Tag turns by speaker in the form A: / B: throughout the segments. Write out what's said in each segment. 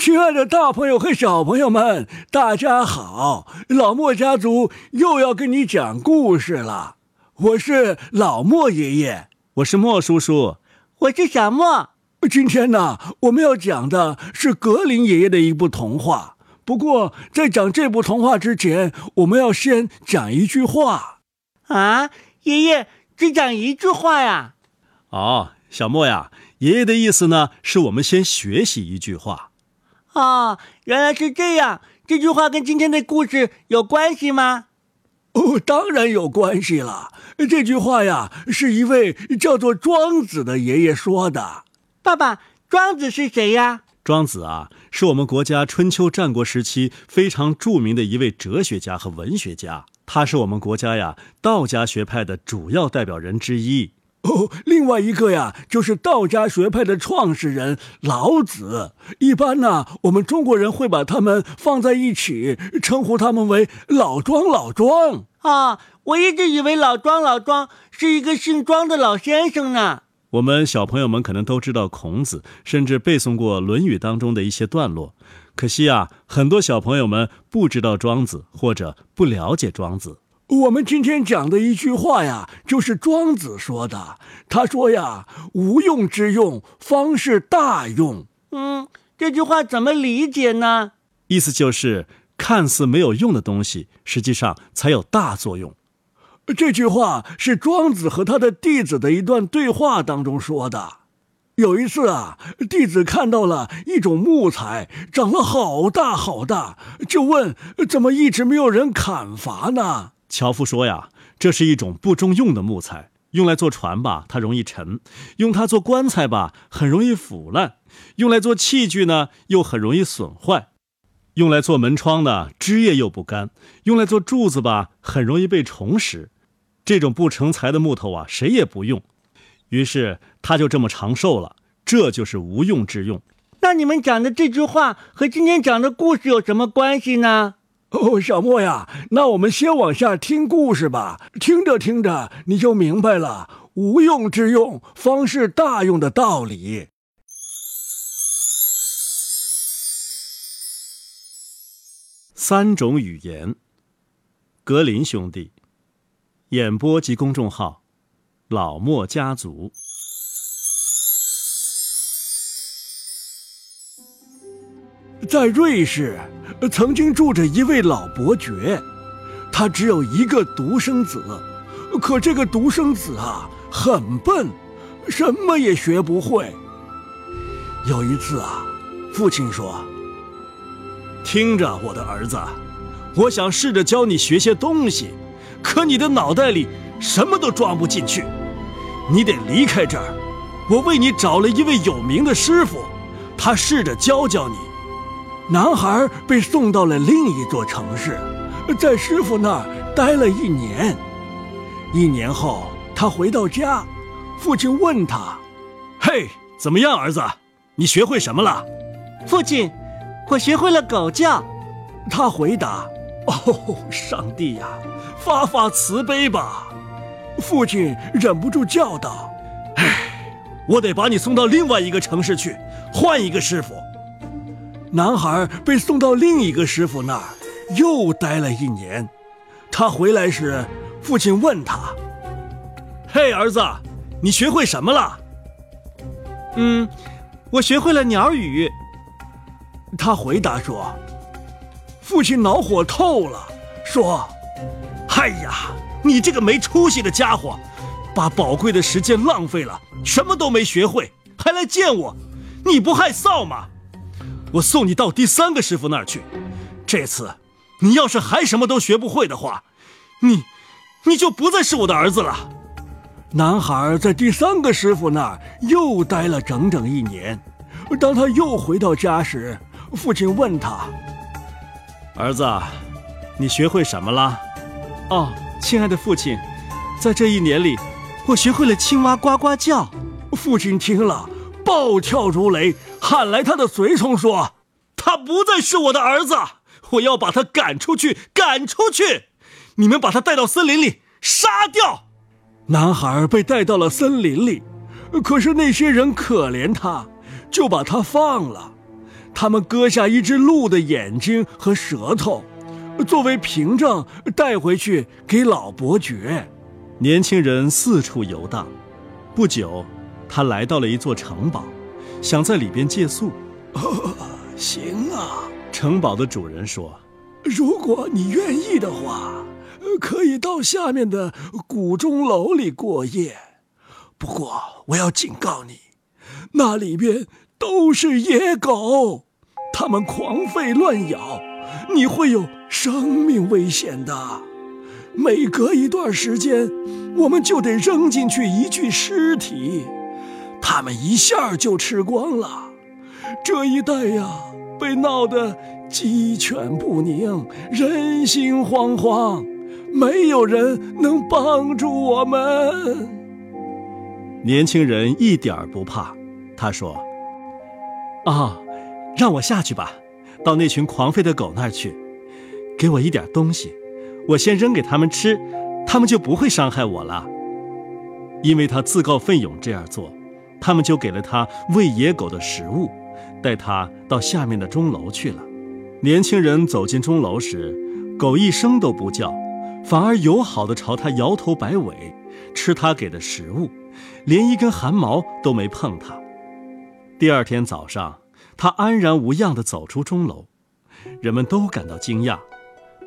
A: 亲爱的大朋友和小朋友们，大家好！老莫家族又要跟你讲故事了。我是老莫爷爷，
B: 我是莫叔叔，
C: 我是小莫。
A: 今天呢，我们要讲的是格林爷爷的一部童话。不过，在讲这部童话之前，我们要先讲一句话。
C: 啊，爷爷只讲一句话呀？
B: 哦，小莫呀，爷爷的意思呢，是我们先学习一句话。
C: 哦，原来是这样。这句话跟今天的故事有关系吗？
A: 哦，当然有关系了。这句话呀，是一位叫做庄子的爷爷说的。
C: 爸爸，庄子是谁呀？
B: 庄子啊，是我们国家春秋战国时期非常著名的一位哲学家和文学家。他是我们国家呀道家学派的主要代表人之一。
A: 哦，另外一个呀，就是道家学派的创始人老子。一般呢，我们中国人会把他们放在一起，称呼他们为老庄。老庄
C: 啊，我一直以为老庄老庄是一个姓庄的老先生呢。
B: 我们小朋友们可能都知道孔子，甚至背诵过《论语》当中的一些段落。可惜啊，很多小朋友们不知道庄子，或者不了解庄子。
A: 我们今天讲的一句话呀，就是庄子说的。他说呀：“无用之用，方是大用。”
C: 嗯，这句话怎么理解呢？
B: 意思就是，看似没有用的东西，实际上才有大作用。
A: 这句话是庄子和他的弟子的一段对话当中说的。有一次啊，弟子看到了一种木材长了好大好大，就问：“怎么一直没有人砍伐呢？”
B: 樵夫说呀，这是一种不中用的木材，用来做船吧，它容易沉；用它做棺材吧，很容易腐烂；用来做器具呢，又很容易损坏；用来做门窗呢，枝叶又不干；用来做柱子吧，很容易被虫食。这种不成材的木头啊，谁也不用，于是它就这么长寿了。这就是无用之用。
C: 那你们讲的这句话和今天讲的故事有什么关系呢？
A: 哦，小莫呀，那我们先往下听故事吧。听着听着，你就明白了“无用之用，方是大用”的道理。
B: 三种语言，格林兄弟，演播及公众号，老莫家族。
A: 在瑞士。曾经住着一位老伯爵，他只有一个独生子，可这个独生子啊很笨，什么也学不会。有一次啊，父亲说：“
B: 听着，我的儿子，我想试着教你学些东西，可你的脑袋里什么都装不进去，你得离开这儿。我为你找了一位有名的师傅，他试着教教你。”
A: 男孩被送到了另一座城市，在师傅那儿待了一年。一年后，他回到家，父亲问他：“
B: 嘿，怎么样，儿子？你学会什么了？”
C: 父亲：“我学会了狗叫。”
A: 他回答：“哦，上帝呀，发发慈悲吧！”父亲忍不住叫道：“
B: 唉，我得把你送到另外一个城市去，换一个师傅。”
A: 男孩被送到另一个师傅那儿，又待了一年。他回来时，父亲问他：“
B: 嘿，儿子，你学会什么了？”“
C: 嗯，我学会了鸟语。”
A: 他回答说。父亲恼火透了，说：“
B: 哎呀，你这个没出息的家伙，把宝贵的时间浪费了，什么都没学会，还来见我，你不害臊吗？”我送你到第三个师傅那儿去，这次，你要是还什么都学不会的话，你，你就不再是我的儿子了。
A: 男孩在第三个师傅那儿又待了整整一年。当他又回到家时，父亲问他：“
B: 儿子，你学会什么了？”“
C: 哦，亲爱的父亲，在这一年里，我学会了青蛙呱呱叫。”
A: 父亲听了，暴跳如雷。喊来他的随从说：“
B: 他不再是我的儿子，我要把他赶出去，赶出去！你们把他带到森林里杀掉。”
A: 男孩被带到了森林里，可是那些人可怜他，就把他放了。他们割下一只鹿的眼睛和舌头，作为凭证带回去给老伯爵。
B: 年轻人四处游荡，不久，他来到了一座城堡，想在里边借宿。
A: 行啊，
B: 城堡的主人说：“
A: 如果你愿意的话，可以到下面的古钟楼里过夜。不过我要警告你，那里边都是野狗，它们狂吠乱咬，你会有生命危险的。每隔一段时间，我们就得扔进去一具尸体，他们一下就吃光了。这一带呀。”被闹得鸡犬不宁，人心惶惶，没有人能帮助我们。
B: 年轻人一点不怕，他说：“
C: 啊，让我下去吧，到那群狂吠的狗那儿去，给我一点东西，我先扔给他们吃，他们就不会伤害我了。”
B: 因为他自告奋勇这样做，他们就给了他喂野狗的食物。带他到下面的钟楼去了。年轻人走进钟楼时，狗一声都不叫，反而友好地朝他摇头摆尾，吃他给的食物，连一根汗毛都没碰他。第二天早上，他安然无恙地走出钟楼，人们都感到惊讶。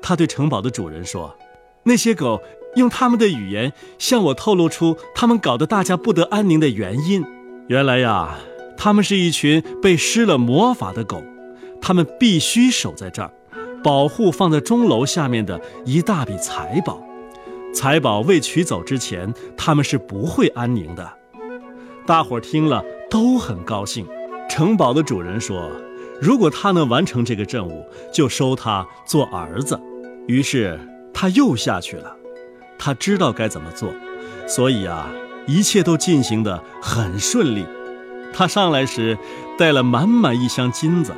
B: 他对城堡的主人说：“
C: 那些狗用他们的语言向我透露出他们搞得大家不得安宁的原因。
B: 原来呀。”他们是一群被施了魔法的狗，他们必须守在这儿，保护放在钟楼下面的一大笔财宝。财宝未取走之前，他们是不会安宁的。大伙儿听了都很高兴。城堡的主人说：“如果他能完成这个任务，就收他做儿子。”于是他又下去了。他知道该怎么做，所以啊，一切都进行得很顺利。他上来时带了满满一箱金子，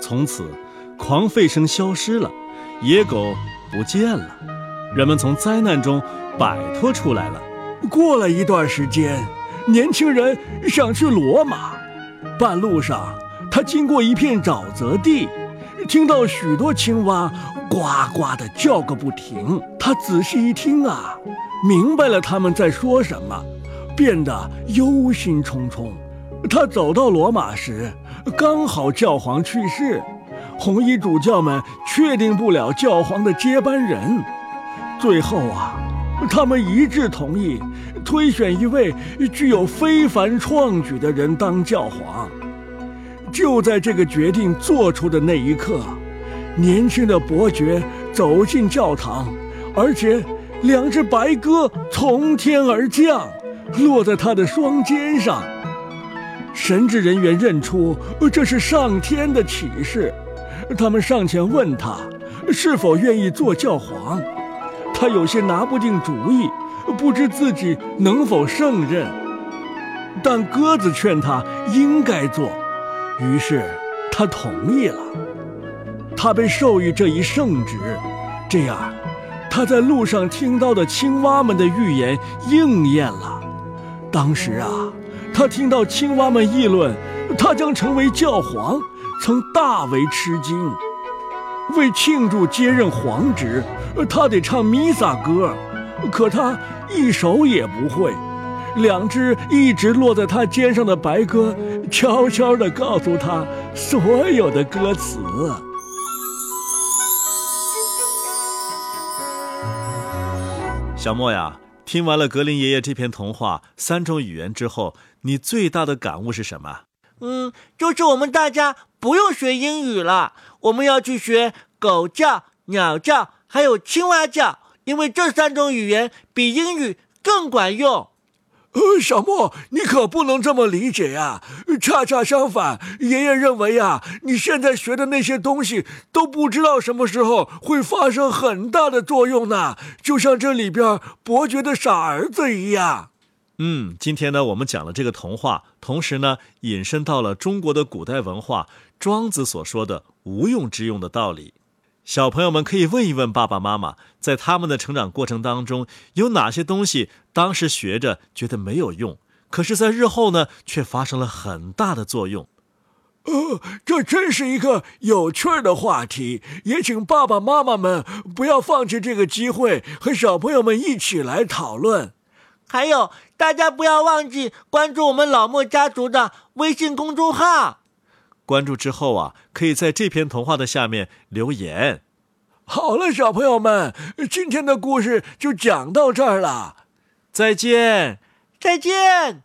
B: 从此狂吠声消失了，野狗不见了，人们从灾难中摆脱出来了。
A: 过了一段时间，年轻人想去罗马，半路上他经过一片沼泽地，听到许多青蛙呱呱地叫个不停。他仔细一听啊，明白了他们在说什么，变得忧心忡忡。他走到罗马时，刚好教皇去世，红衣主教们确定不了教皇的接班人。最后啊，他们一致同意推选一位具有非凡创举的人当教皇。就在这个决定做出的那一刻，年轻的伯爵走进教堂，而且两只白鸽从天而降，落在他的双肩上。神职人员认出这是上天的启示，他们上前问他是否愿意做教皇。他有些拿不定主意，不知自己能否胜任。但鸽子劝他应该做，于是他同意了。他被授予这一圣职，这样他在路上听到的青蛙们的预言应验了。当时啊。他听到青蛙们议论，他将成为教皇，曾大为吃惊。为庆祝接任皇职，他得唱弥撒歌，可他一首也不会。两只一直落在他肩上的白鸽，悄悄地告诉他所有的歌词。
B: 小莫呀。听完了格林爷爷这篇童话《三种语言》之后，你最大的感悟是什么？
D: 嗯，就是我们大家不用学英语了，我们要去学狗叫、鸟叫，还有青蛙叫，因为这三种语言比英语更管用。
A: 呃，小莫，你可不能这么理解呀！恰恰相反，爷爷认为呀，你现在学的那些东西都不知道什么时候会发生很大的作用呢，就像这里边伯爵的傻儿子一样。
B: 嗯，今天呢，我们讲了这个童话，同时呢，引申到了中国的古代文化，庄子所说的无用之用的道理。小朋友们可以问一问爸爸妈妈，在他们的成长过程当中，有哪些东西当时学着觉得没有用，可是，在日后呢，却发生了很大的作用。
A: 呃，这真是一个有趣的话题，也请爸爸妈妈们不要放弃这个机会，和小朋友们一起来讨论。
C: 还有，大家不要忘记关注我们老莫家族的微信公众号。
B: 关注之后啊，可以在这篇童话的下面留言。
A: 好了，小朋友们，今天的故事就讲到这儿了，
B: 再见，
C: 再见。